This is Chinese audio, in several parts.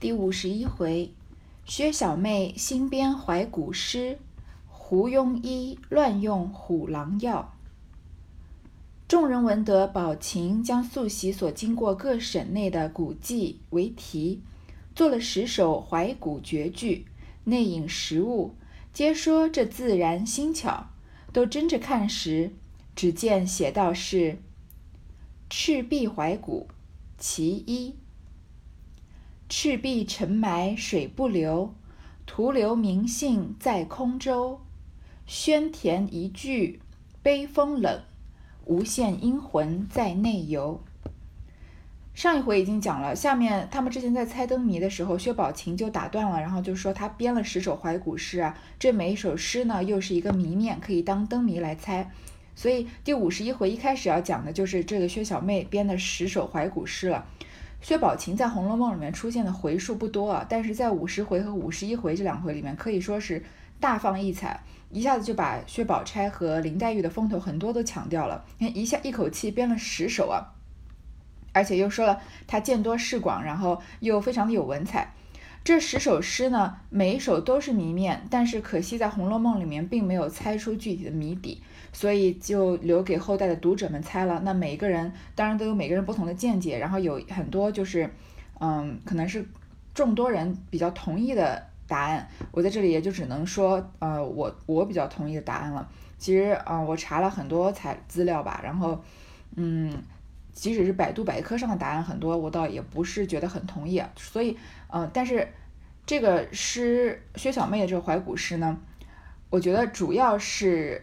第五十一回，薛小妹新编怀古诗，胡庸医乱用虎狼药。众人闻得宝琴将素习所经过各省内的古迹为题，做了十首怀古绝句，内引实物，皆说这自然新巧。都争着看时，只见写道是：赤壁怀古其一。赤壁沉埋水不流，徒留名姓在空舟。宣田一句悲风冷，无限阴魂在内游。上一回已经讲了，下面他们之前在猜灯谜的时候，薛宝琴就打断了，然后就说他编了十首怀古诗啊，这每一首诗呢又是一个谜面，可以当灯谜来猜。所以第五十一回一开始要讲的就是这个薛小妹编的十首怀古诗了。薛宝琴在《红楼梦》里面出现的回数不多啊，但是在五十回和五十一回这两回里面，可以说是大放异彩，一下子就把薛宝钗和林黛玉的风头很多都抢掉了。你看一下一口气编了十首啊，而且又说了他见多识广，然后又非常的有文采。这十首诗呢，每一首都是谜面，但是可惜在《红楼梦》里面并没有猜出具体的谜底。所以就留给后代的读者们猜了。那每一个人当然都有每个人不同的见解，然后有很多就是，嗯，可能是众多人比较同意的答案。我在这里也就只能说，呃，我我比较同意的答案了。其实啊，我查了很多材资料吧，然后，嗯，即使是百度百科上的答案很多，我倒也不是觉得很同意。所以，嗯，但是这个诗薛小妹的这个怀古诗呢，我觉得主要是。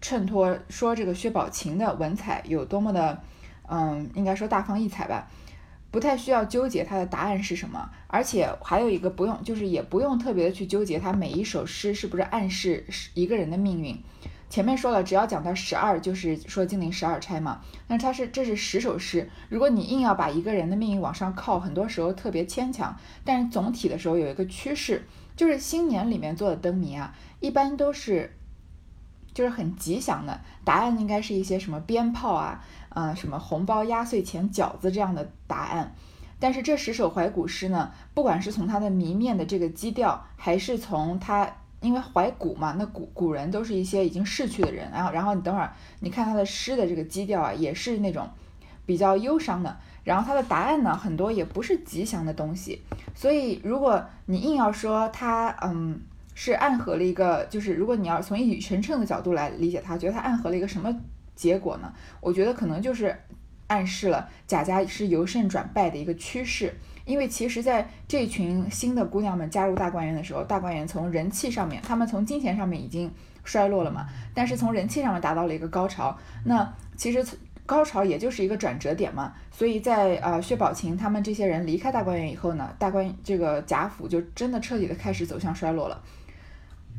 衬托说这个薛宝琴的文采有多么的，嗯，应该说大放异彩吧，不太需要纠结他的答案是什么，而且还有一个不用，就是也不用特别的去纠结他每一首诗是不是暗示一个人的命运。前面说了，只要讲到十二，就是说金陵十二钗嘛。那它是这是十首诗，如果你硬要把一个人的命运往上靠，很多时候特别牵强。但是总体的时候有一个趋势，就是新年里面做的灯谜啊，一般都是。就是很吉祥的答案，应该是一些什么鞭炮啊，呃，什么红包、压岁钱、饺子这样的答案。但是这十首怀古诗呢，不管是从它的谜面的这个基调，还是从它，因为怀古嘛，那古古人都是一些已经逝去的人，然后，然后你等会儿你看他的诗的这个基调啊，也是那种比较忧伤的。然后它的答案呢，很多也不是吉祥的东西。所以如果你硬要说他，嗯。是暗合了一个，就是如果你要从一语成谶的角度来理解它，觉得它暗合了一个什么结果呢？我觉得可能就是暗示了贾家是由盛转败的一个趋势。因为其实在这群新的姑娘们加入大观园的时候，大观园从人气上面，他们从金钱上面已经衰落了嘛，但是从人气上面达到了一个高潮。那其实高潮也就是一个转折点嘛。所以在呃薛宝琴他们这些人离开大观园以后呢，大观这个贾府就真的彻底的开始走向衰落了。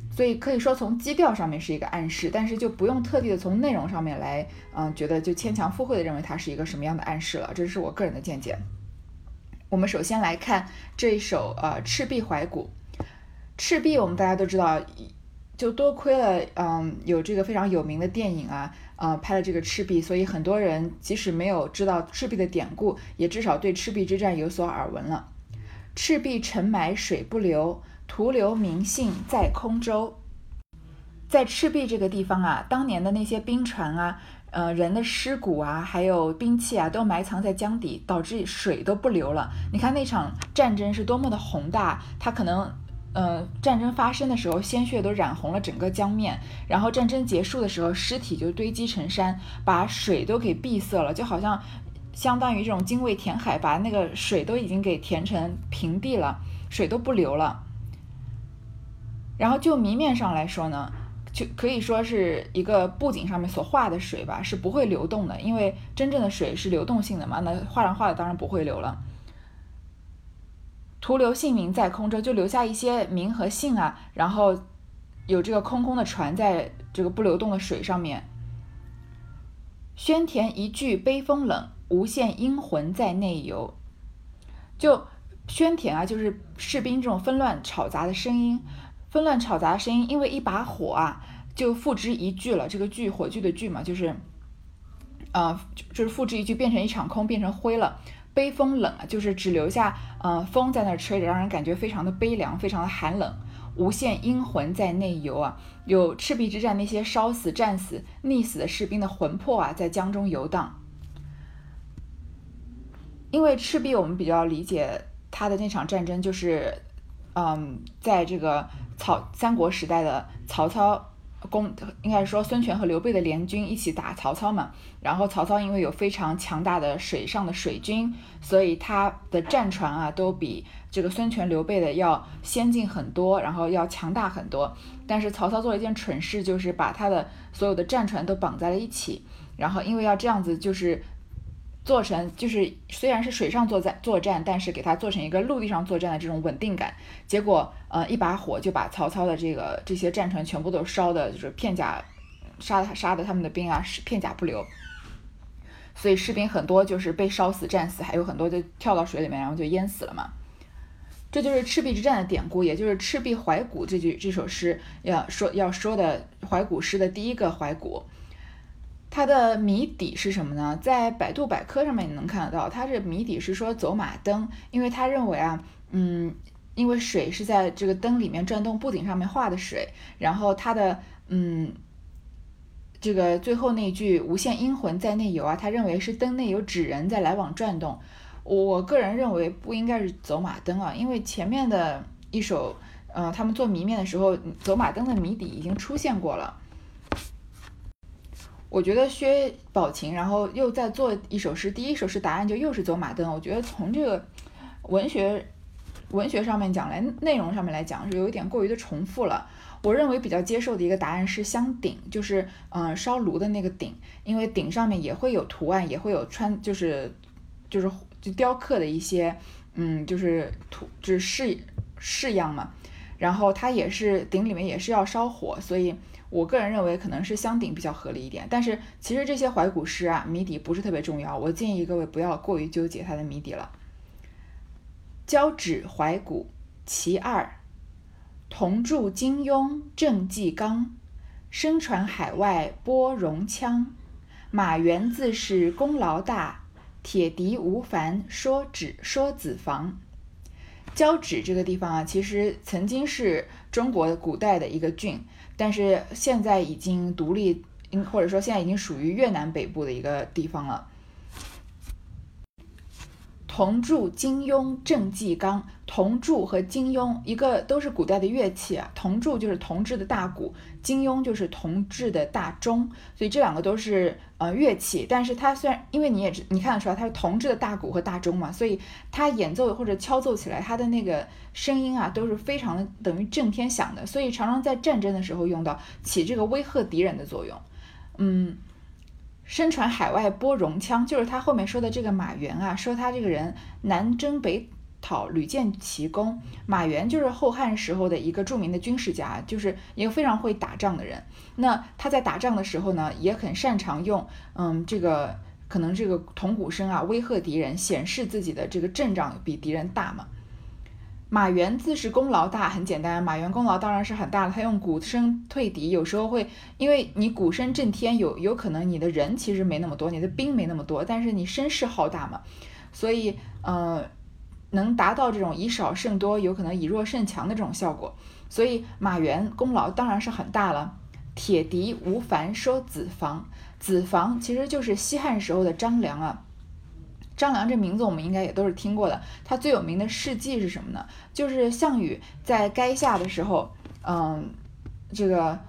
所以可以说从基调上面是一个暗示，但是就不用特地的从内容上面来，嗯，觉得就牵强附会的认为它是一个什么样的暗示了，这是我个人的见解。我们首先来看这一首呃《赤壁怀古》，赤壁我们大家都知道，就多亏了嗯有这个非常有名的电影啊，呃拍了这个赤壁，所以很多人即使没有知道赤壁的典故，也至少对赤壁之战有所耳闻了。赤壁沉埋水不流。徒留名姓在空舟，在赤壁这个地方啊，当年的那些兵船啊，呃，人的尸骨啊，还有兵器啊，都埋藏在江底，导致水都不流了。你看那场战争是多么的宏大，它可能，呃，战争发生的时候，鲜血都染红了整个江面，然后战争结束的时候，尸体就堆积成山，把水都给闭塞了，就好像相当于这种精卫填海，把那个水都已经给填成平地了，水都不流了。然后就明面上来说呢，就可以说是一个布景上面所画的水吧，是不会流动的，因为真正的水是流动性的嘛。那画上画的当然不会流了。徒留姓名在空中，就留下一些名和姓啊，然后有这个空空的船在这个不流动的水上面。宣田一句悲风冷，无限阴魂在内游。就宣田啊，就是士兵这种纷乱吵杂的声音。纷乱吵杂的声音，因为一把火啊，就付之一炬了。这个炬，火炬的炬嘛，就是，呃，就是付之一炬，变成一场空，变成灰了。悲风冷啊，就是只留下呃风在那吹着，让人感觉非常的悲凉，非常的寒冷。无限阴魂在内游啊，有赤壁之战那些烧死、战死、溺死的士兵的魂魄啊，在江中游荡。因为赤壁，我们比较理解他的那场战争，就是，嗯，在这个曹三国时代的曹操。公应该说孙权和刘备的联军一起打曹操嘛，然后曹操因为有非常强大的水上的水军，所以他的战船啊都比这个孙权刘备的要先进很多，然后要强大很多。但是曹操做了一件蠢事，就是把他的所有的战船都绑在了一起，然后因为要这样子就是。做成就是虽然是水上作战作战，但是给它做成一个陆地上作战的这种稳定感。结果呃一把火就把曹操的这个这些战船全部都烧的，就是片甲杀杀的他们的兵啊是片甲不留。所以士兵很多就是被烧死战死，还有很多就跳到水里面然后就淹死了嘛。这就是赤壁之战的典故，也就是《赤壁怀古》这句这首诗要说要说的怀古诗的第一个怀古。它的谜底是什么呢？在百度百科上面你能看得到，它这谜底是说走马灯，因为他认为啊，嗯，因为水是在这个灯里面转动，布顶上面画的水，然后它的嗯，这个最后那句“无限阴魂在内游”啊，他认为是灯内有纸人在来往转动。我个人认为不应该是走马灯啊，因为前面的一首，呃，他们做谜面的时候，走马灯的谜底已经出现过了。我觉得薛宝琴，然后又在做一首诗，第一首诗答案就又是走马灯。我觉得从这个文学文学上面讲来，内容上面来讲是有一点过于的重复了。我认为比较接受的一个答案是香鼎，就是嗯烧炉的那个鼎，因为鼎上面也会有图案，也会有穿，就是就是就雕刻的一些嗯就是图就是式式样嘛。然后它也是鼎里面也是要烧火，所以。我个人认为可能是相鼎比较合理一点，但是其实这些怀古诗啊，谜底不是特别重要。我建议各位不要过于纠结它的谜底了。交趾怀古其二，同铸金庸正纪纲，声传海外播戎羌。马援自是功劳大，铁笛无烦说指说子房。交趾这个地方啊，其实曾经是中国古代的一个郡。但是现在已经独立，或者说现在已经属于越南北部的一个地方了。铜铸金庸正纪纲，铜铸和金庸一个都是古代的乐器啊。铜铸就是铜制的大鼓，金庸就是铜制的大钟，所以这两个都是呃乐器。但是它虽然因为你也你看得出来它是铜制的大鼓和大钟嘛，所以它演奏或者敲奏起来，它的那个声音啊都是非常的等于震天响的，所以常常在战争的时候用到，起这个威吓敌人的作用。嗯。身传海外播戎羌，就是他后面说的这个马援啊，说他这个人南征北讨，屡建奇功。马援就是后汉时候的一个著名的军事家，就是一个非常会打仗的人。那他在打仗的时候呢，也很擅长用，嗯，这个可能这个铜鼓声啊，威吓敌人，显示自己的这个阵仗比敌人大嘛。马援自是功劳大，很简单。马援功劳当然是很大了。他用鼓声退敌，有时候会因为你鼓声震天，有有可能你的人其实没那么多，你的兵没那么多，但是你声势浩大嘛，所以呃，能达到这种以少胜多，有可能以弱胜强的这种效果。所以马援功劳当然是很大了。铁笛无烦说子房，子房其实就是西汉时候的张良啊。张良这名字我们应该也都是听过的。他最有名的事迹是什么呢？就是项羽在垓下的时候，嗯，这个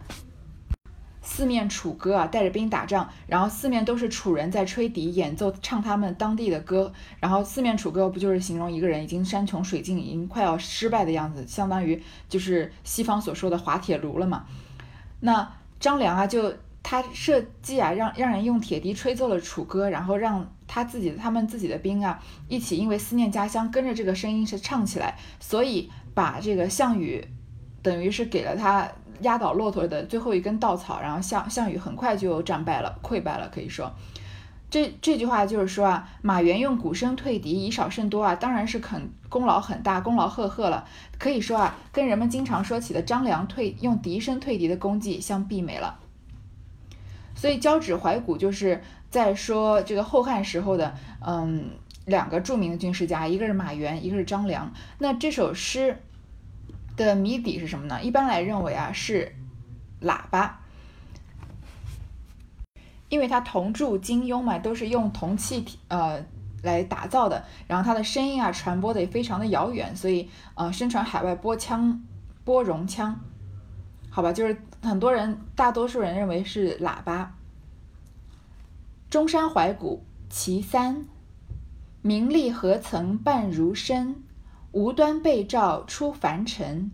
四面楚歌啊，带着兵打仗，然后四面都是楚人在吹笛演奏唱他们当地的歌，然后四面楚歌不就是形容一个人已经山穷水尽，已经快要失败的样子，相当于就是西方所说的滑铁卢了嘛。那张良啊，就他设计啊，让让人用铁笛吹奏了楚歌，然后让。他自己他们自己的兵啊，一起因为思念家乡，跟着这个声音是唱起来，所以把这个项羽，等于是给了他压倒骆驼的最后一根稻草，然后项项羽很快就战败了，溃败了。可以说，这这句话就是说啊，马援用鼓声退敌，以少胜多啊，当然是肯功劳很大，功劳赫赫了。可以说啊，跟人们经常说起的张良退用笛声退敌的功绩相媲美了。所以交趾怀古就是。在说这个后汉时候的，嗯，两个著名的军事家，一个是马援，一个是张良。那这首诗的谜底是什么呢？一般来认为啊是喇叭，因为它铜铸金庸嘛，都是用铜器呃来打造的，然后它的声音啊传播的也非常的遥远，所以呃宣传海外播腔拨容腔，好吧，就是很多人大多数人认为是喇叭。中山怀古其三，名利何曾伴如身？无端被召出凡尘，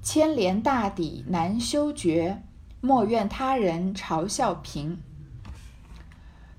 千帘大抵难修绝，莫怨他人嘲笑贫。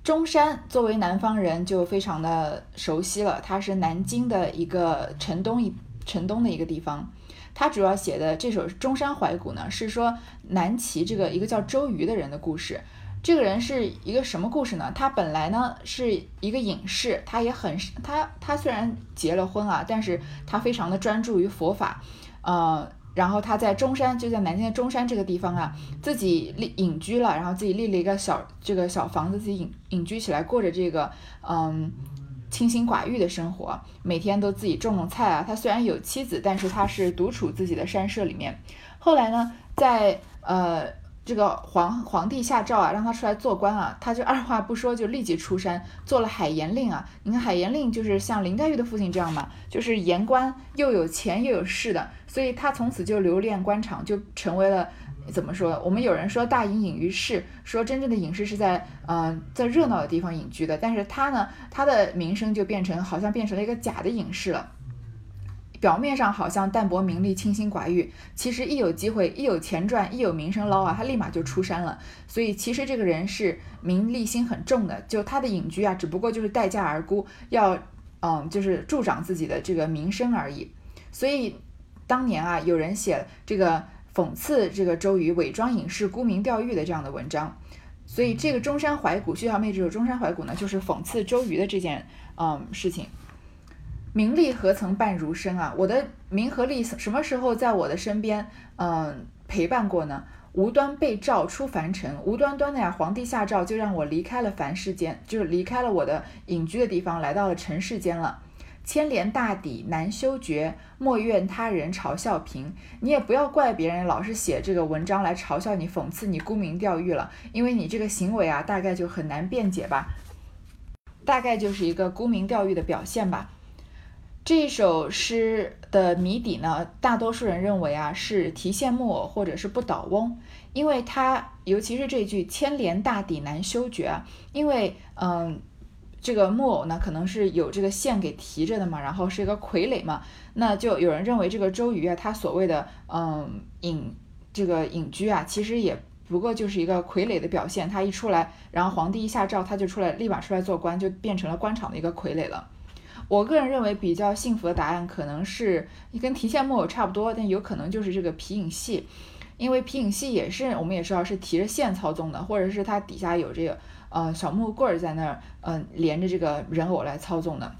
中山作为南方人就非常的熟悉了，它是南京的一个城东一城东的一个地方。他主要写的这首《中山怀古》呢，是说南齐这个一个叫周瑜的人的故事。这个人是一个什么故事呢？他本来呢是一个隐士，他也很他他虽然结了婚啊，但是他非常的专注于佛法，呃，然后他在中山，就在南京的中山这个地方啊，自己立隐居了，然后自己立了一个小这个小房子，自己隐隐居起来，过着这个嗯清心寡欲的生活，每天都自己种种菜啊。他虽然有妻子，但是他是独处自己的山舍里面。后来呢，在呃。这个皇皇帝下诏啊，让他出来做官啊，他就二话不说就立即出山做了海盐令啊。你看海盐令就是像林黛玉的父亲这样嘛，就是盐官又有钱又有势的，所以他从此就留恋官场，就成为了怎么说？我们有人说大隐隐于市，说真正的隐士是在嗯在热闹的地方隐居的，但是他呢，他的名声就变成好像变成了一个假的隐士了。表面上好像淡泊名利、清心寡欲，其实一有机会、一有钱赚、一有名声捞啊，他立马就出山了。所以其实这个人是名利心很重的，就他的隐居啊，只不过就是待价而沽，要嗯，就是助长自己的这个名声而已。所以当年啊，有人写这个讽刺这个周瑜伪装隐士、沽名钓誉的这样的文章。所以这个中山怀古，薛小妹这首《中山怀古》呢，就是讽刺周瑜的这件嗯事情。名利何曾伴如身啊！我的名和利什么时候在我的身边，嗯，陪伴过呢？无端被召出凡尘，无端端的呀，皇帝下诏就让我离开了凡世间，就是离开了我的隐居的地方，来到了尘世间了。千连大抵难修绝，莫怨他人嘲笑贫。你也不要怪别人老是写这个文章来嘲笑你、讽刺你、沽名钓誉了，因为你这个行为啊，大概就很难辩解吧，大概就是一个沽名钓誉的表现吧。这首诗的谜底呢，大多数人认为啊是提线木偶或者是不倒翁，因为它尤其是这句“牵连大抵难修绝”，因为嗯，这个木偶呢可能是有这个线给提着的嘛，然后是一个傀儡嘛，那就有人认为这个周瑜啊，他所谓的嗯隐这个隐居啊，其实也不过就是一个傀儡的表现，他一出来，然后皇帝一下诏，他就出来立马出来做官，就变成了官场的一个傀儡了。我个人认为比较幸福的答案可能是跟提线木偶差不多，但有可能就是这个皮影戏，因为皮影戏也是我们也知道是提着线操纵的，或者是它底下有这个呃小木棍在那儿，嗯连着这个人偶来操纵的。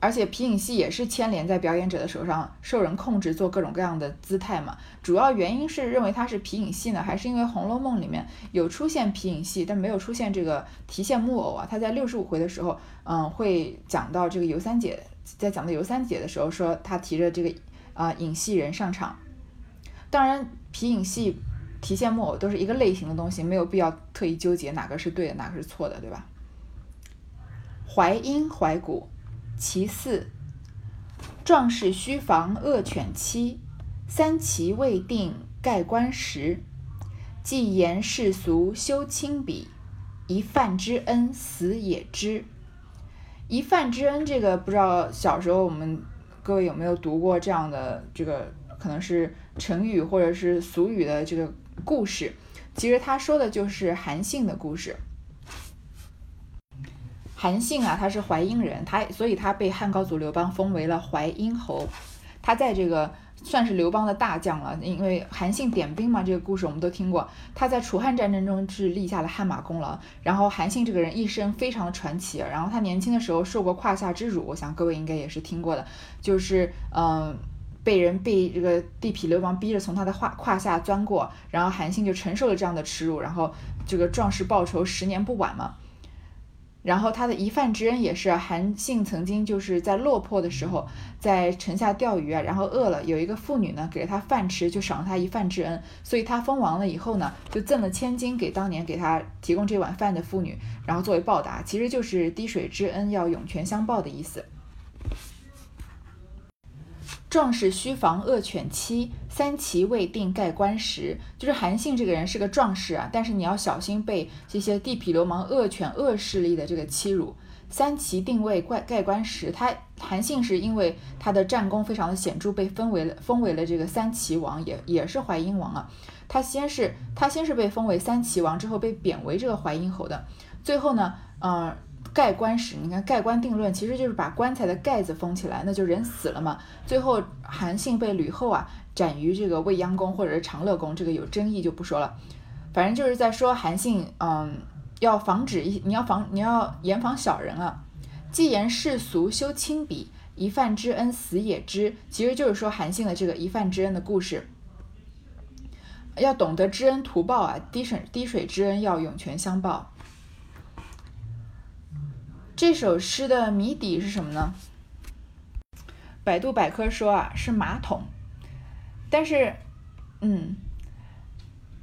而且皮影戏也是牵连在表演者的手上，受人控制，做各种各样的姿态嘛。主要原因是认为它是皮影戏呢，还是因为《红楼梦》里面有出现皮影戏，但没有出现这个提线木偶啊？他在六十五回的时候，嗯，会讲到这个尤三姐，在讲到尤三姐的时候，说她提着这个啊影戏人上场。当然，皮影戏、提线木偶都是一个类型的东西，没有必要特意纠结哪个是对的，哪个是错的，对吧？淮阴怀古。其四，壮士须防恶犬欺，三齐未定盖棺时。既言世俗修亲笔，一饭之恩死也知。一饭之恩，这个不知道小时候我们各位有没有读过这样的这个可能是成语或者是俗语的这个故事？其实他说的就是韩信的故事。韩信啊，他是淮阴人，他所以他被汉高祖刘邦封为了淮阴侯。他在这个算是刘邦的大将了，因为韩信点兵嘛，这个故事我们都听过。他在楚汉战争中是立下了汗马功劳。然后韩信这个人一生非常的传奇。然后他年轻的时候受过胯下之辱，我想各位应该也是听过的，就是嗯，被人被这个地痞流氓逼着从他的胯胯下钻过，然后韩信就承受了这样的耻辱，然后这个壮士报仇十年不晚嘛。然后他的一饭之恩也是韩信曾经就是在落魄的时候，在城下钓鱼啊，然后饿了，有一个妇女呢给了他饭吃，就赏了他一饭之恩，所以他封王了以后呢，就赠了千金给当年给他提供这碗饭的妇女，然后作为报答，其实就是滴水之恩要涌泉相报的意思。壮士须防恶犬欺，三齐未定盖棺时。就是韩信这个人是个壮士啊，但是你要小心被这些地痞流氓、恶犬、恶势力的这个欺辱。三齐定位盖盖棺时，他韩信是因为他的战功非常的显著，被封为了封为了这个三齐王，也也是淮阴王啊。他先是他先是被封为三齐王，之后被贬为这个淮阴侯的，最后呢，嗯。盖棺时，你看盖棺定论，其实就是把棺材的盖子封起来，那就人死了嘛。最后韩信被吕后啊斩于这个未央宫或者是长乐宫，这个有争议就不说了。反正就是在说韩信，嗯，要防止一，你要防，你要严防小人啊。既言世俗修亲笔，一饭之恩死也知，其实就是说韩信的这个一饭之恩的故事。要懂得知恩图报啊，滴水滴水之恩要涌泉相报。这首诗的谜底是什么呢？百度百科说啊，是马桶。但是，嗯，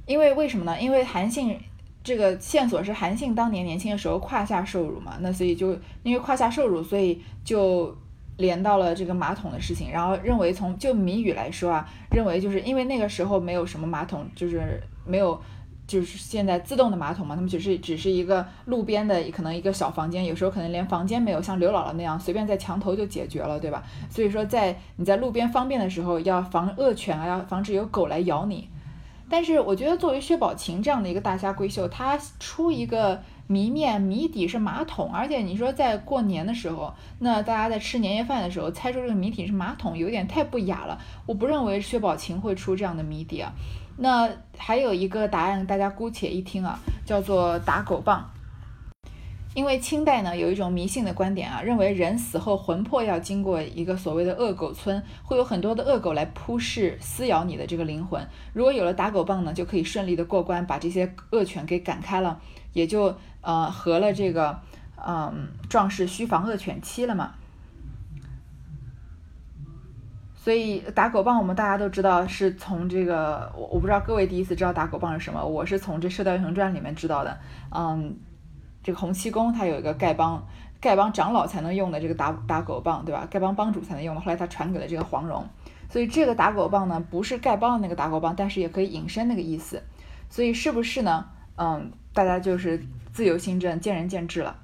因为为什么呢？因为韩信这个线索是韩信当年年轻的时候胯下受辱嘛，那所以就因为胯下受辱，所以就连到了这个马桶的事情。然后认为从就谜语来说啊，认为就是因为那个时候没有什么马桶，就是没有。就是现在自动的马桶嘛，他们只是只是一个路边的可能一个小房间，有时候可能连房间没有，像刘姥姥那样随便在墙头就解决了，对吧？所以说在你在路边方便的时候，要防恶犬啊，要防止有狗来咬你。但是我觉得作为薛宝琴这样的一个大家闺秀，她出一个谜面谜底是马桶，而且你说在过年的时候，那大家在吃年夜饭的时候猜出这个谜底是马桶，有点太不雅了。我不认为薛宝琴会出这样的谜底啊。那还有一个答案，大家姑且一听啊，叫做打狗棒。因为清代呢有一种迷信的观点啊，认为人死后魂魄要经过一个所谓的恶狗村，会有很多的恶狗来扑噬、撕咬你的这个灵魂。如果有了打狗棒呢，就可以顺利的过关，把这些恶犬给赶开了，也就呃合了这个嗯壮士须防恶犬欺了嘛。所以打狗棒，我们大家都知道是从这个，我我不知道各位第一次知道打狗棒是什么，我是从这《射雕英雄传》里面知道的。嗯，这个洪七公他有一个丐帮，丐帮长老才能用的这个打打狗棒，对吧？丐帮帮主才能用的，后来他传给了这个黄蓉。所以这个打狗棒呢，不是丐帮的那个打狗棒，但是也可以引申那个意思。所以是不是呢？嗯，大家就是自由心证，见仁见智了。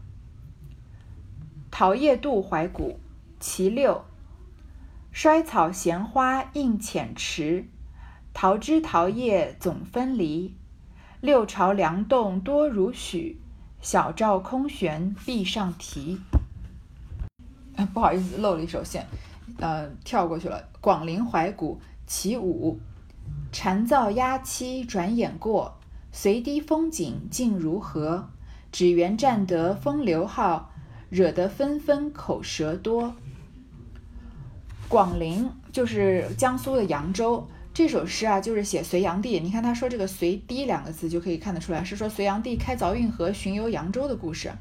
桃叶渡怀古，其六。衰草闲花映浅池，桃枝桃叶总分离。六朝梁栋多如许，小照空悬壁上题。不好意思，漏了一首线，呃，跳过去了。广陵怀古其五，蝉噪鸦栖转眼过，随堤风景尽如何？只缘占得风流号，惹得纷纷口舌多。广陵就是江苏的扬州，这首诗啊，就是写隋炀帝。你看他说这个“隋堤”两个字，就可以看得出来，是说隋炀帝开凿运河、巡游扬州的故事。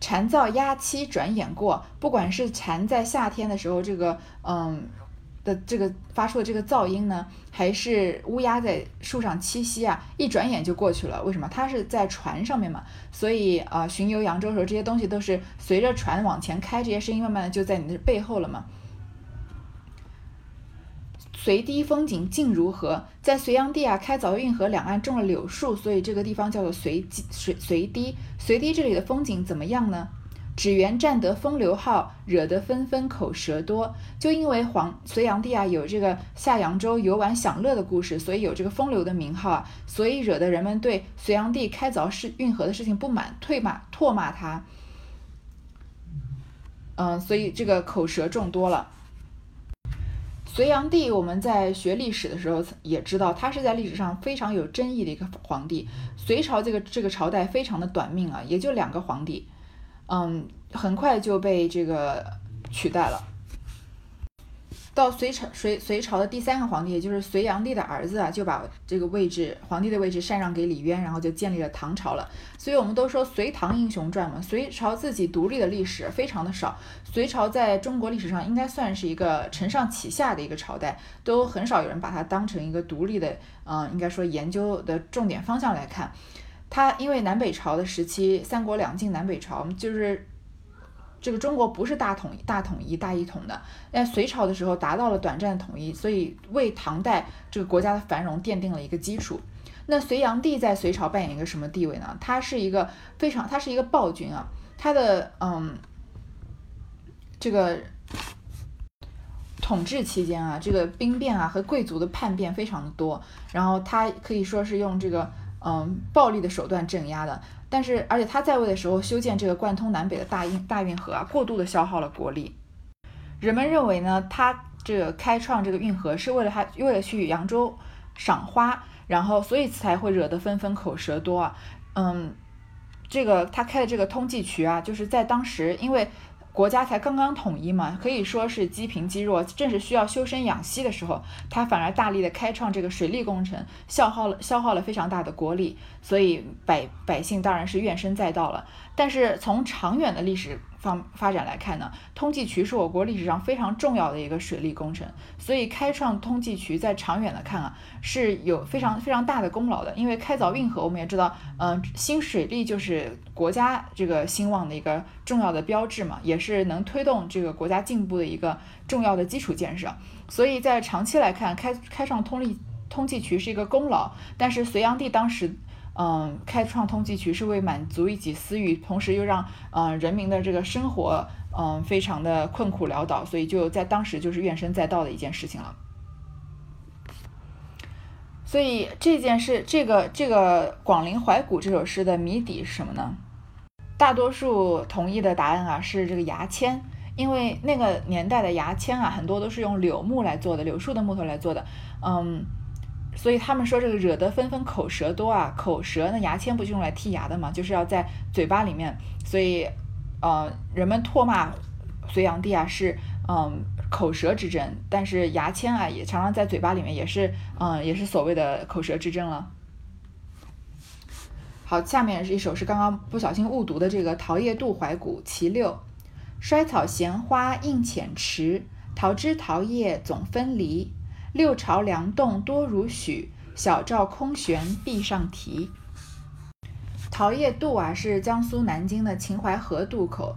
蝉噪鸦栖转眼过，不管是蝉在夏天的时候，这个嗯的这个发出的这个噪音呢，还是乌鸦在树上栖息啊，一转眼就过去了。为什么？它是在船上面嘛，所以啊，巡游扬州的时候，这些东西都是随着船往前开，这些声音慢慢的就在你的背后了嘛。隋堤风景静如何？在隋炀帝啊开凿运河两岸种了柳树，所以这个地方叫做随随随堤。隋堤这里的风景怎么样呢？只缘占得风流好，惹得纷纷口舌多。就因为皇隋炀帝啊有这个下扬州游玩享乐的故事，所以有这个风流的名号啊，所以惹得人们对隋炀帝开凿是运河的事情不满，退骂唾骂他。嗯，所以这个口舌众多了。隋炀帝，我们在学历史的时候也知道，他是在历史上非常有争议的一个皇帝。隋朝这个这个朝代非常的短命啊，也就两个皇帝，嗯，很快就被这个取代了。到隋朝，隋隋朝的第三个皇帝，也就是隋炀帝的儿子啊，就把这个位置，皇帝的位置禅让给李渊，然后就建立了唐朝了。所以我们都说隋唐英雄传嘛，隋朝自己独立的历史非常的少。隋朝在中国历史上应该算是一个承上启下的一个朝代，都很少有人把它当成一个独立的，嗯，应该说研究的重点方向来看。它因为南北朝的时期，三国两晋南北朝就是。这个中国不是大统大统一大一统的，在隋朝的时候达到了短暂的统一，所以为唐代这个国家的繁荣奠定了一个基础。那隋炀帝在隋朝扮演一个什么地位呢？他是一个非常，他是一个暴君啊，他的嗯，这个统治期间啊，这个兵变啊和贵族的叛变非常的多，然后他可以说是用这个嗯暴力的手段镇压的。但是，而且他在位的时候修建这个贯通南北的大运大运河啊，过度的消耗了国力。人们认为呢，他这个开创这个运河是为了他为了去扬州赏花，然后所以才会惹得纷纷口舌多啊。嗯，这个他开的这个通济渠啊，就是在当时因为。国家才刚刚统一嘛，可以说是积贫积弱，正是需要修身养息的时候，他反而大力的开创这个水利工程，消耗了消耗了非常大的国力，所以百百姓当然是怨声载道了。但是从长远的历史，方发展来看呢，通济渠是我国历史上非常重要的一个水利工程，所以开创通济渠在长远的看啊，是有非常非常大的功劳的。因为开凿运河，我们也知道，嗯，新水利就是国家这个兴旺的一个重要的标志嘛，也是能推动这个国家进步的一个重要的基础建设。所以在长期来看，开开创通利通济渠是一个功劳。但是隋炀帝当时。嗯，开创通济渠是为满足一己私欲，同时又让嗯人民的这个生活嗯非常的困苦潦倒，所以就在当时就是怨声载道的一件事情了。所以这件事，这个这个《广陵怀古》这首诗的谜底是什么呢？大多数同意的答案啊是这个牙签，因为那个年代的牙签啊很多都是用柳木来做的，柳树的木头来做的，嗯。所以他们说这个惹得纷纷口舌多啊，口舌那牙签不就用来剔牙的嘛，就是要在嘴巴里面，所以，呃，人们唾骂隋炀帝啊是嗯口舌之争，但是牙签啊也常常在嘴巴里面，也是嗯也是所谓的口舌之争了。好，下面是一首是刚刚不小心误读的这个《桃叶渡怀古·其六》，衰草闲花映浅池，桃枝桃叶总分离。六朝梁栋多如许，小棹空悬壁上题。桃叶渡啊，是江苏南京的秦淮河渡口。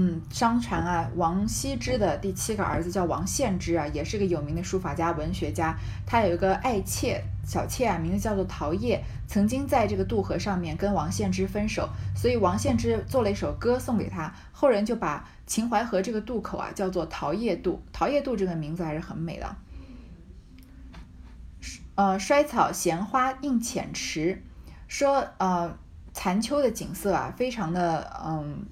嗯，相传啊，王羲之的第七个儿子叫王献之啊，也是个有名的书法家、文学家。他有一个爱妾，小妾啊，名字叫做陶叶，曾经在这个渡河上面跟王献之分手，所以王献之做了一首歌送给他，后人就把秦淮河这个渡口啊叫做陶叶渡。陶叶渡这个名字还是很美的。呃，衰草闲花映浅池，说呃残秋的景色啊，非常的嗯，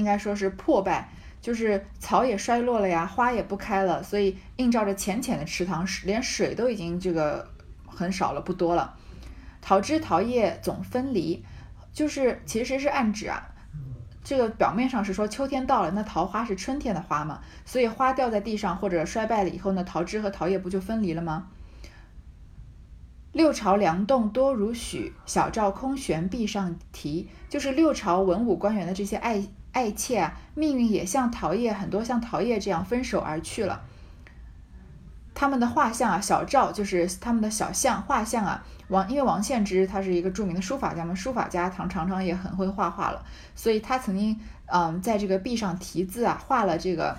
应该说是破败，就是草也衰落了呀，花也不开了，所以映照着浅浅的池塘，连水都已经这个很少了，不多了。桃枝桃叶总分离，就是其实是暗指啊，这个表面上是说秋天到了，那桃花是春天的花嘛，所以花掉在地上或者衰败了以后呢，桃枝和桃叶不就分离了吗？六朝梁栋多如许，小棹空悬壁上题。就是六朝文武官员的这些爱爱妾啊，命运也像桃叶，很多像桃叶这样分手而去了。他们的画像啊，小赵就是他们的小像画像啊。王因为王献之他是一个著名的书法家嘛，书法家常常常也很会画画了，所以他曾经嗯在这个壁上题字啊，画了这个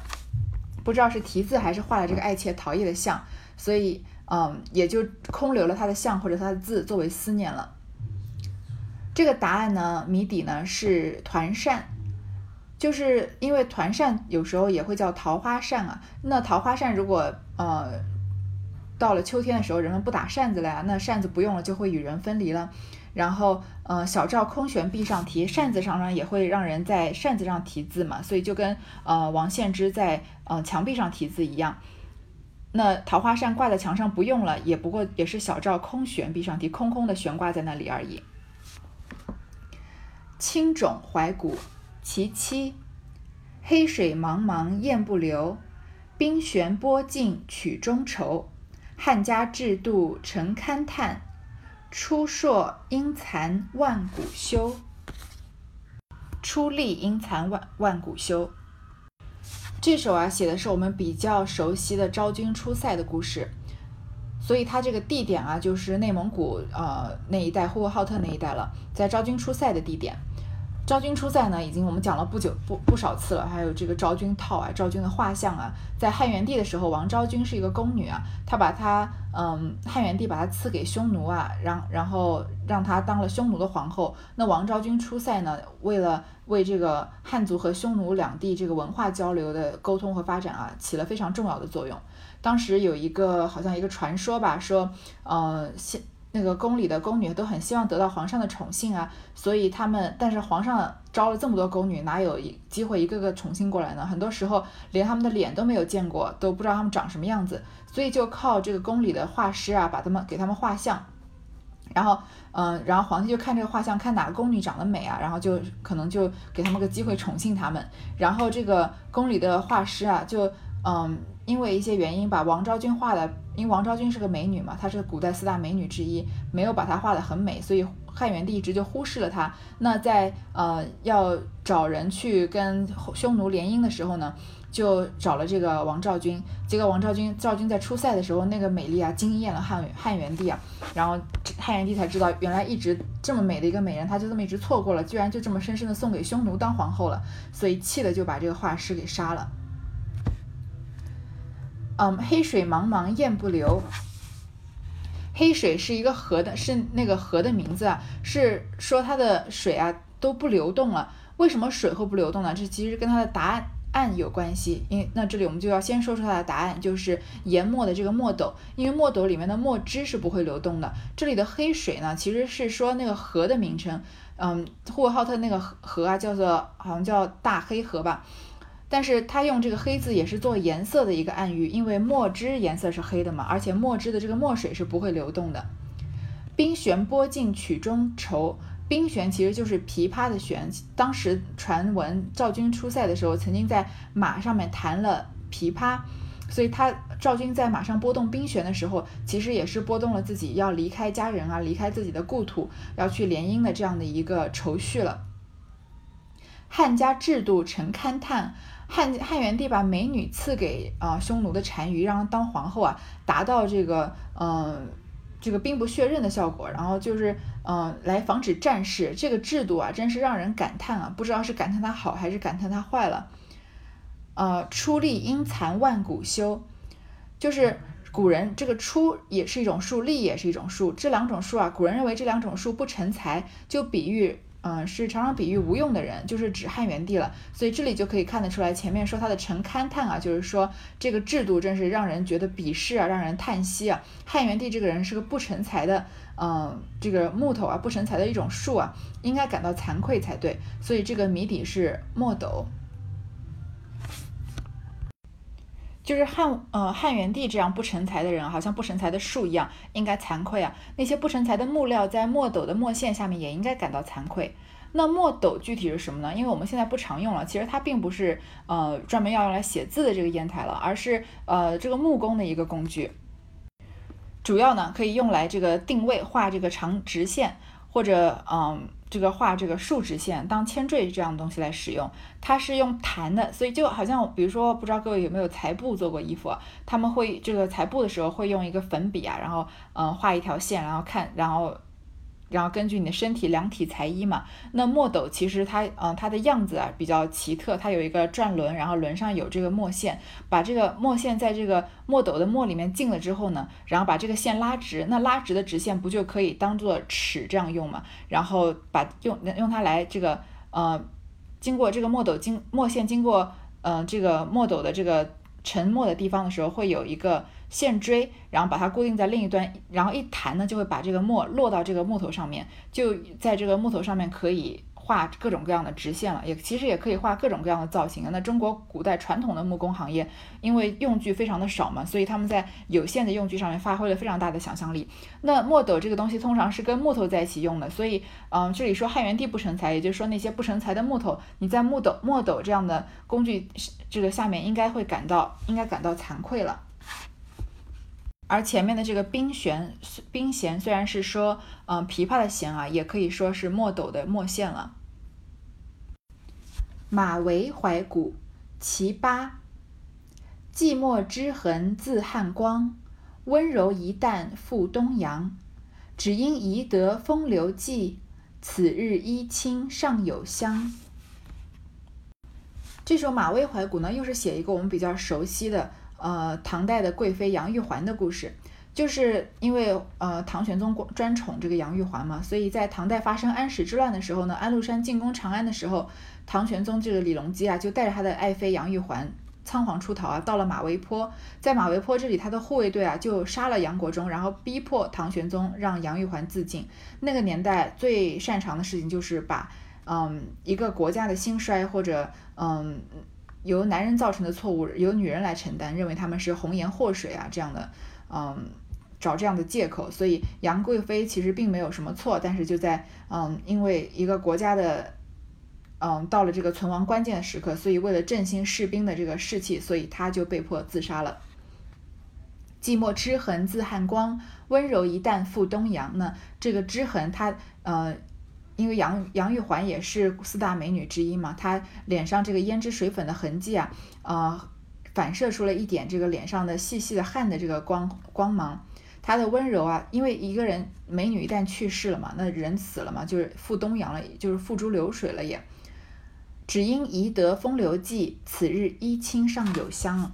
不知道是题字还是画了这个爱妾桃叶的像，所以。嗯，也就空留了他的像或者他的字作为思念了。这个答案呢，谜底呢是团扇，就是因为团扇有时候也会叫桃花扇啊。那桃花扇如果呃到了秋天的时候，人们不打扇子了呀，那扇子不用了就会与人分离了。然后呃小赵空悬壁上题，扇子上呢也会让人在扇子上题字嘛，所以就跟呃王献之在呃墙壁上题字一样。那桃花扇挂在墙上不用了，也不过也是小赵空悬壁上题，空空的悬挂在那里而已。青冢怀古其七，黑水茫茫雁不留，冰悬波尽曲中愁。汉家制度成勘探，出硕因残万古休。出力因残万万古休。这首啊，写的是我们比较熟悉的昭君出塞的故事，所以它这个地点啊，就是内蒙古呃那一带，呼和浩特那一带了，在昭君出塞的地点。昭君出塞呢，已经我们讲了不久不不少次了。还有这个昭君套啊，昭君的画像啊，在汉元帝的时候，王昭君是一个宫女啊，她把她嗯汉元帝把她赐给匈奴啊，然然后让她当了匈奴的皇后。那王昭君出塞呢，为了为这个汉族和匈奴两地这个文化交流的沟通和发展啊，起了非常重要的作用。当时有一个好像一个传说吧，说呃先。那个宫里的宫女都很希望得到皇上的宠幸啊，所以他们，但是皇上招了这么多宫女，哪有一机会一个个宠幸过来呢？很多时候连他们的脸都没有见过，都不知道他们长什么样子，所以就靠这个宫里的画师啊，把他们给他们画像，然后，嗯，然后皇帝就看这个画像，看哪个宫女长得美啊，然后就可能就给他们个机会宠幸他们，然后这个宫里的画师啊，就，嗯。因为一些原因，把王昭君画的，因为王昭君是个美女嘛，她是古代四大美女之一，没有把她画的很美，所以汉元帝一直就忽视了她。那在呃要找人去跟匈奴联姻的时候呢，就找了这个王昭君。结果王昭君昭君在出塞的时候，那个美丽啊惊艳了汉汉元帝啊，然后汉元帝才知道，原来一直这么美的一个美人，他就这么一直错过了，居然就这么深深的送给匈奴当皇后了，所以气的就把这个画师给杀了。嗯，黑水茫茫雁不留。黑水是一个河的，是那个河的名字啊，是说它的水啊都不流动了。为什么水会不流动呢？这其实跟它的答案案有关系。因那这里我们就要先说出它的答案，就是研墨的这个墨斗，因为墨斗里面的墨汁是不会流动的。这里的黑水呢，其实是说那个河的名称。嗯，呼和浩特那个河啊，叫做好像叫大黑河吧。但是他用这个黑字也是做颜色的一个暗喻，因为墨汁颜色是黑的嘛，而且墨汁的这个墨水是不会流动的。冰弦拨尽曲中愁，冰弦其实就是琵琶的弦。当时传闻赵军出塞的时候，曾经在马上面弹了琵琶，所以他赵军在马上拨动冰弦的时候，其实也是拨动了自己要离开家人啊，离开自己的故土，要去联姻的这样的一个愁绪了。汉家制度成勘探。汉汉元帝把美女赐给啊匈奴的单于，让他当皇后啊，达到这个嗯这个兵不血刃的效果，然后就是嗯来防止战事，这个制度啊真是让人感叹啊，不知道是感叹它好还是感叹它坏了。呃，出力因残万古休，就是古人这个出也是一种术，力也是一种术，这两种术啊，古人认为这两种术不成才，就比喻。嗯，是常常比喻无用的人，就是指汉元帝了。所以这里就可以看得出来，前面说他的臣勘探啊，就是说这个制度真是让人觉得鄙视啊，让人叹息啊。汉元帝这个人是个不成才的，嗯，这个木头啊，不成才的一种树啊，应该感到惭愧才对。所以这个谜底是墨斗。就是汉呃汉元帝这样不成才的人，好像不成才的树一样，应该惭愧啊。那些不成才的木料在墨斗的墨线下面也应该感到惭愧。那墨斗具体是什么呢？因为我们现在不常用了，其实它并不是呃专门要用来写字的这个砚台了，而是呃这个木工的一个工具，主要呢可以用来这个定位画这个长直线或者嗯。这个画这个竖直线当铅坠这样的东西来使用，它是用弹的，所以就好像比如说，不知道各位有没有裁布做过衣服，他们会这个裁布的时候会用一个粉笔啊，然后嗯画一条线，然后看，然后。然后根据你的身体量体裁衣嘛，那墨斗其实它，嗯，它的样子啊比较奇特，它有一个转轮，然后轮上有这个墨线，把这个墨线在这个墨斗的墨里面浸了之后呢，然后把这个线拉直，那拉直的直线不就可以当做尺这样用嘛？然后把用用它来这个，呃，经过这个墨斗经墨线经过，嗯，这个墨斗的这个沉墨的地方的时候，会有一个。线锥，然后把它固定在另一端，然后一弹呢，就会把这个墨落到这个木头上面，就在这个木头上面可以画各种各样的直线了，也其实也可以画各种各样的造型啊。那中国古代传统的木工行业，因为用具非常的少嘛，所以他们在有限的用具上面发挥了非常大的想象力。那墨斗这个东西通常是跟木头在一起用的，所以，嗯，这里说汉元帝不成才，也就是说那些不成才的木头，你在木斗、墨斗这样的工具这个下面应该会感到应该感到惭愧了。而前面的这个冰弦冰弦虽然是说嗯琵琶的弦啊，也可以说是墨斗的墨线了。马嵬怀古，其八。寂寞之痕自汉光，温柔一旦复东阳。只因宜得风流迹，此日衣轻尚有香。这首《马嵬怀古》呢，又是写一个我们比较熟悉的，呃，唐代的贵妃杨玉环的故事。就是因为呃唐玄宗专宠这个杨玉环嘛，所以在唐代发生安史之乱的时候呢，安禄山进攻长安的时候，唐玄宗这个李隆基啊，就带着他的爱妃杨玉环仓皇出逃啊，到了马嵬坡，在马嵬坡这里，他的护卫队啊就杀了杨国忠，然后逼迫唐玄宗让杨玉环自尽。那个年代最擅长的事情就是把嗯一个国家的兴衰或者嗯由男人造成的错误由女人来承担，认为他们是红颜祸水啊这样的嗯。找这样的借口，所以杨贵妃其实并没有什么错，但是就在嗯，因为一个国家的嗯到了这个存亡关键的时刻，所以为了振兴士兵的这个士气，所以他就被迫自杀了。寂寞之痕自汉光，温柔一旦复东阳那？这个之痕，她呃，因为杨杨玉环也是四大美女之一嘛，她脸上这个胭脂水粉的痕迹啊，呃，反射出了一点这个脸上的细细的汗的这个光光芒。她的温柔啊，因为一个人美女一旦去世了嘛，那人死了嘛，就是付东阳了，就是付诸流水了也。只因宜得风流记，此日衣轻尚有香。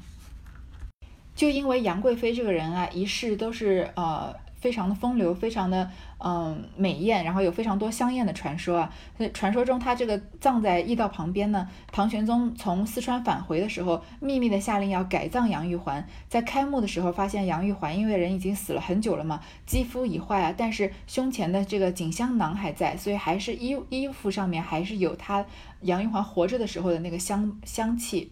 就因为杨贵妃这个人啊，一世都是呃。非常的风流，非常的嗯美艳，然后有非常多香艳的传说啊。传说中，他这个葬在驿道旁边呢。唐玄宗从四川返回的时候，秘密的下令要改葬杨玉环。在开墓的时候，发现杨玉环因为人已经死了很久了嘛，肌肤已坏啊，但是胸前的这个锦香囊还在，所以还是衣衣服上面还是有他杨玉环活着的时候的那个香香气。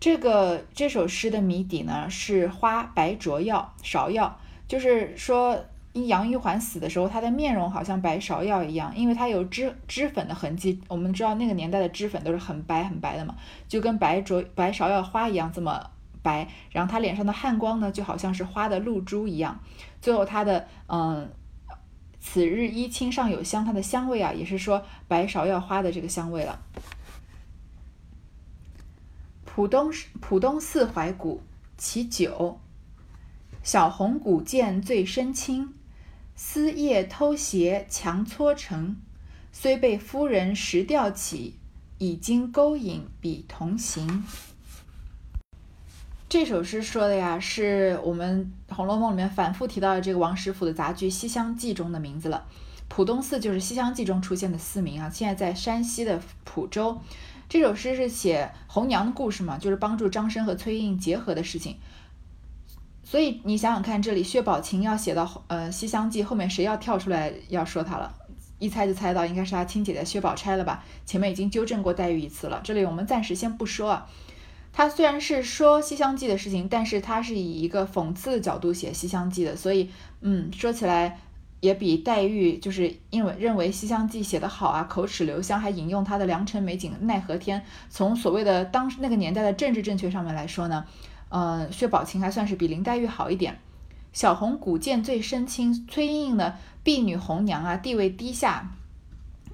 这个这首诗的谜底呢是花白灼药芍药。就是说，杨玉环死的时候，她的面容好像白芍药一样，因为她有脂脂粉的痕迹。我们知道那个年代的脂粉都是很白很白的嘛，就跟白灼白芍药花一样这么白。然后她脸上的汗光呢，就好像是花的露珠一样。最后她的嗯，此日衣轻尚有香，它的香味啊，也是说白芍药花的这个香味了。浦东浦东寺怀古其九。小红古剑最深青，丝叶偷斜强搓成。虽被夫人拾吊起，已经勾引比同行。这首诗说的呀，是我们《红楼梦》里面反复提到的这个王实甫的杂剧《西厢记》中的名字了。浦东寺就是《西厢记》中出现的寺名啊，现在在山西的蒲州。这首诗是写红娘的故事嘛，就是帮助张生和崔莺结合的事情。所以你想想看，这里薛宝琴要写到呃《西厢记》后面，谁要跳出来要说她了？一猜就猜到，应该是她亲姐姐薛宝钗了吧？前面已经纠正过黛玉一次了，这里我们暂时先不说啊。他虽然是说《西厢记》的事情，但是他是以一个讽刺的角度写《西厢记》的，所以嗯，说起来也比黛玉就是因为认为《西厢记》写得好啊，口齿留香，还引用他的“良辰美景奈何天”，从所谓的当时那个年代的政治正确上面来说呢。嗯，薛宝琴还算是比林黛玉好一点。小红古剑最深青，崔莺莺呢，婢女红娘啊，地位低下，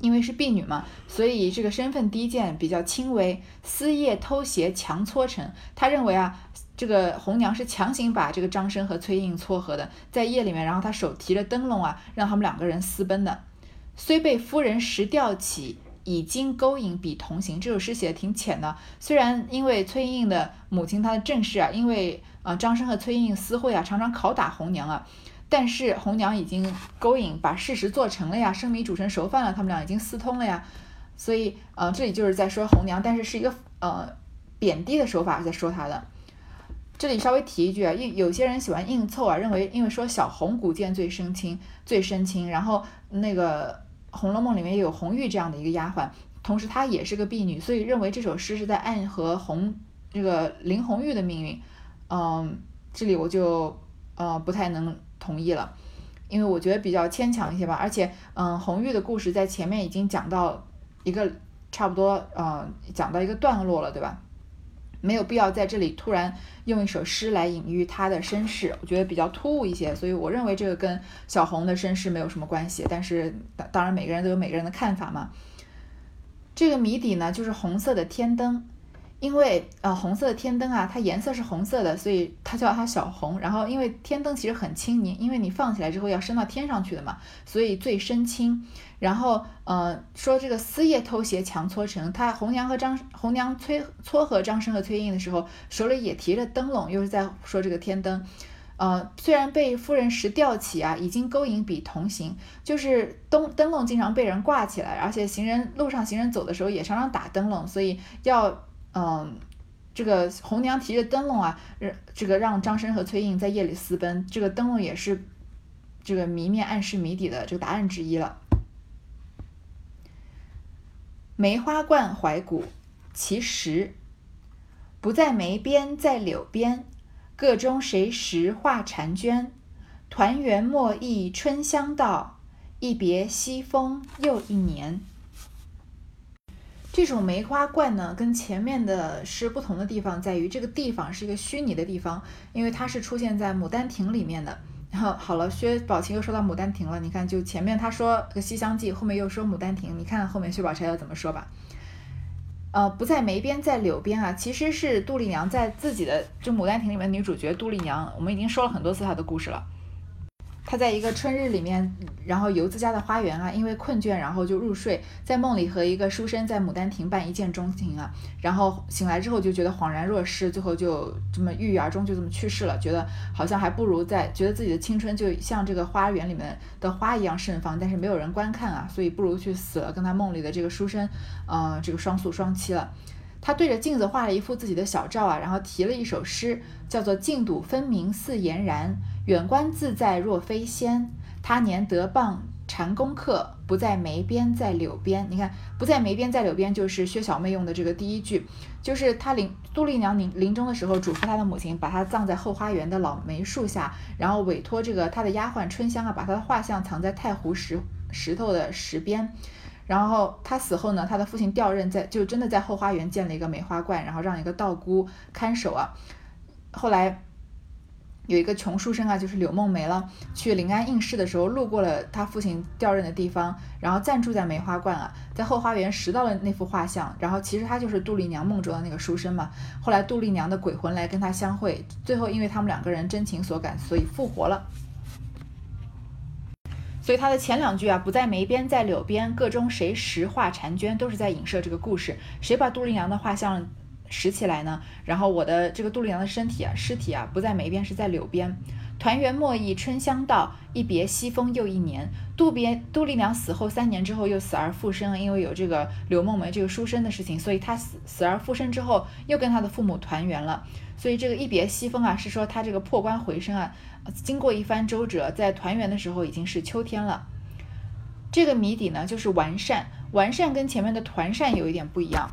因为是婢女嘛，所以这个身份低贱，比较轻微。私夜偷斜强搓成，他认为啊，这个红娘是强行把这个张生和崔莺撮合的，在夜里面，然后他手提着灯笼啊，让他们两个人私奔的。虽被夫人拾吊起。已经勾引比同行，这首诗写的挺浅的。虽然因为崔莺莺的母亲她的正室啊，因为呃张生和崔莺莺私会啊，常常拷打红娘啊，但是红娘已经勾引把事实做成了呀，生米煮成熟饭了，他们俩已经私通了呀。所以呃这里就是在说红娘，但是是一个呃贬低的手法在说她的。这里稍微提一句啊，有有些人喜欢硬凑啊，认为因为说小红古剑最深情最深情，然后那个。《红楼梦》里面也有红玉这样的一个丫鬟，同时她也是个婢女，所以认为这首诗是在暗合红这个林红玉的命运。嗯，这里我就呃不太能同意了，因为我觉得比较牵强一些吧。而且，嗯，红玉的故事在前面已经讲到一个差不多，呃，讲到一个段落了，对吧？没有必要在这里突然用一首诗来隐喻他的身世，我觉得比较突兀一些，所以我认为这个跟小红的身世没有什么关系。但是当当然每个人都有每个人的看法嘛。这个谜底呢，就是红色的天灯。因为呃红色的天灯啊，它颜色是红色的，所以它叫它小红。然后因为天灯其实很轻，你因为你放起来之后要升到天上去的嘛，所以最深轻。然后呃说这个丝叶偷鞋强搓成，他红娘和张红娘催撮合张生和崔莺的时候，手里也提着灯笼，又是在说这个天灯。呃虽然被夫人时吊起啊，已经勾引比同行，就是灯灯笼经常被人挂起来，而且行人路上行人走的时候也常常打灯笼，所以要。嗯，这个红娘提着灯笼啊，这个让张生和崔莺在夜里私奔。这个灯笼也是这个谜面暗示谜底的这个答案之一了。梅花冠怀古，其实不在梅边，在柳边。个中谁识画婵娟？团圆莫忆春香到，一别西风又一年。这种梅花冠呢，跟前面的诗不同的地方在于，这个地方是一个虚拟的地方，因为它是出现在《牡丹亭》里面的。然后好了，薛宝琴又说到《牡丹亭》了，你看，就前面他说个《西厢记》，后面又说《牡丹亭》，你看后面薛宝钗要怎么说吧？呃，不在梅边，在柳边啊，其实是杜丽娘在自己的就《牡丹亭》里面女主角杜丽娘，我们已经说了很多次她的故事了。他在一个春日里面，然后游自家的花园啊，因为困倦，然后就入睡，在梦里和一个书生在牡丹亭办一见钟情啊，然后醒来之后就觉得恍然若失，最后就这么郁郁而终，就这么去世了。觉得好像还不如在，觉得自己的青春就像这个花园里面的花一样盛放，但是没有人观看啊，所以不如去死了，跟他梦里的这个书生，呃，这个双宿双栖了。他对着镜子画了一幅自己的小照啊，然后提了一首诗，叫做“镜睹分明似俨然”。远观自在若飞仙，他年得棒禅功课，不在梅边在柳边。你看，不在梅边在柳边，就是薛小妹用的这个第一句，就是她临杜丽娘临临终的时候，嘱咐她的母亲把她葬在后花园的老梅树下，然后委托这个她的丫鬟春香啊，把她的画像藏在太湖石石头的石边。然后他死后呢，他的父亲调任在就真的在后花园建了一个梅花观，然后让一个道姑看守啊。后来。有一个穷书生啊，就是柳梦梅了，去临安应试的时候，路过了他父亲调任的地方，然后暂住在梅花观啊，在后花园拾到了那幅画像，然后其实他就是杜丽娘梦中的那个书生嘛。后来杜丽娘的鬼魂来跟他相会，最后因为他们两个人真情所感，所以复活了。所以他的前两句啊，不在梅边，在柳边，个中谁识画婵娟，都是在影射这个故事，谁把杜丽娘的画像。拾起来呢，然后我的这个杜丽娘的身体啊，尸体啊，不在梅边，是在柳边。团圆莫忆春香到，一别西风又一年。杜别杜丽娘死后三年之后又死而复生，因为有这个柳梦梅这个书生的事情，所以她死死而复生之后又跟她的父母团圆了。所以这个一别西风啊，是说她这个破关回生啊，经过一番周折，在团圆的时候已经是秋天了。这个谜底呢，就是完善，完善跟前面的团扇有一点不一样。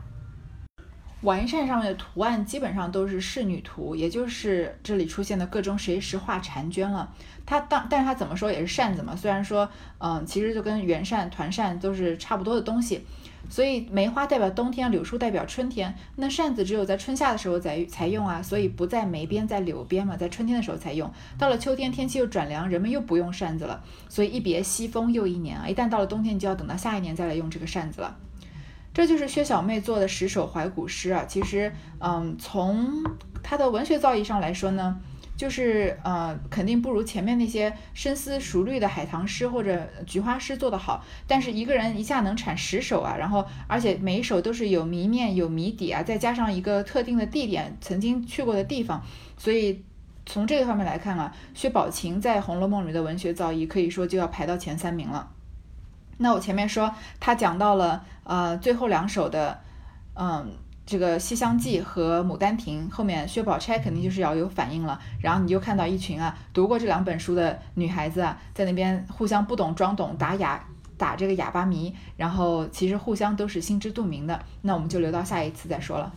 完扇上面的图案基本上都是仕女图，也就是这里出现的各种谁识画婵娟了。它当，但是它怎么说也是扇子嘛。虽然说，嗯，其实就跟圆扇、团扇都是差不多的东西。所以梅花代表冬天，柳树代表春天。那扇子只有在春夏的时候才才用啊，所以不在梅边，在柳边嘛，在春天的时候才用。到了秋天，天气又转凉，人们又不用扇子了。所以一别西风又一年啊，一旦到了冬天，你就要等到下一年再来用这个扇子了。这就是薛小妹做的十首怀古诗啊，其实，嗯，从她的文学造诣上来说呢，就是呃，肯定不如前面那些深思熟虑的海棠诗或者菊花诗做得好。但是一个人一下能产十首啊，然后而且每一首都是有谜面、有谜底啊，再加上一个特定的地点，曾经去过的地方，所以从这个方面来看啊，薛宝琴在《红楼梦》里的文学造诣可以说就要排到前三名了。那我前面说他讲到了呃最后两首的嗯这个《西厢记》和《牡丹亭》，后面薛宝钗肯定就是要有反应了，然后你就看到一群啊读过这两本书的女孩子啊在那边互相不懂装懂打哑打这个哑巴谜，然后其实互相都是心知肚明的，那我们就留到下一次再说了。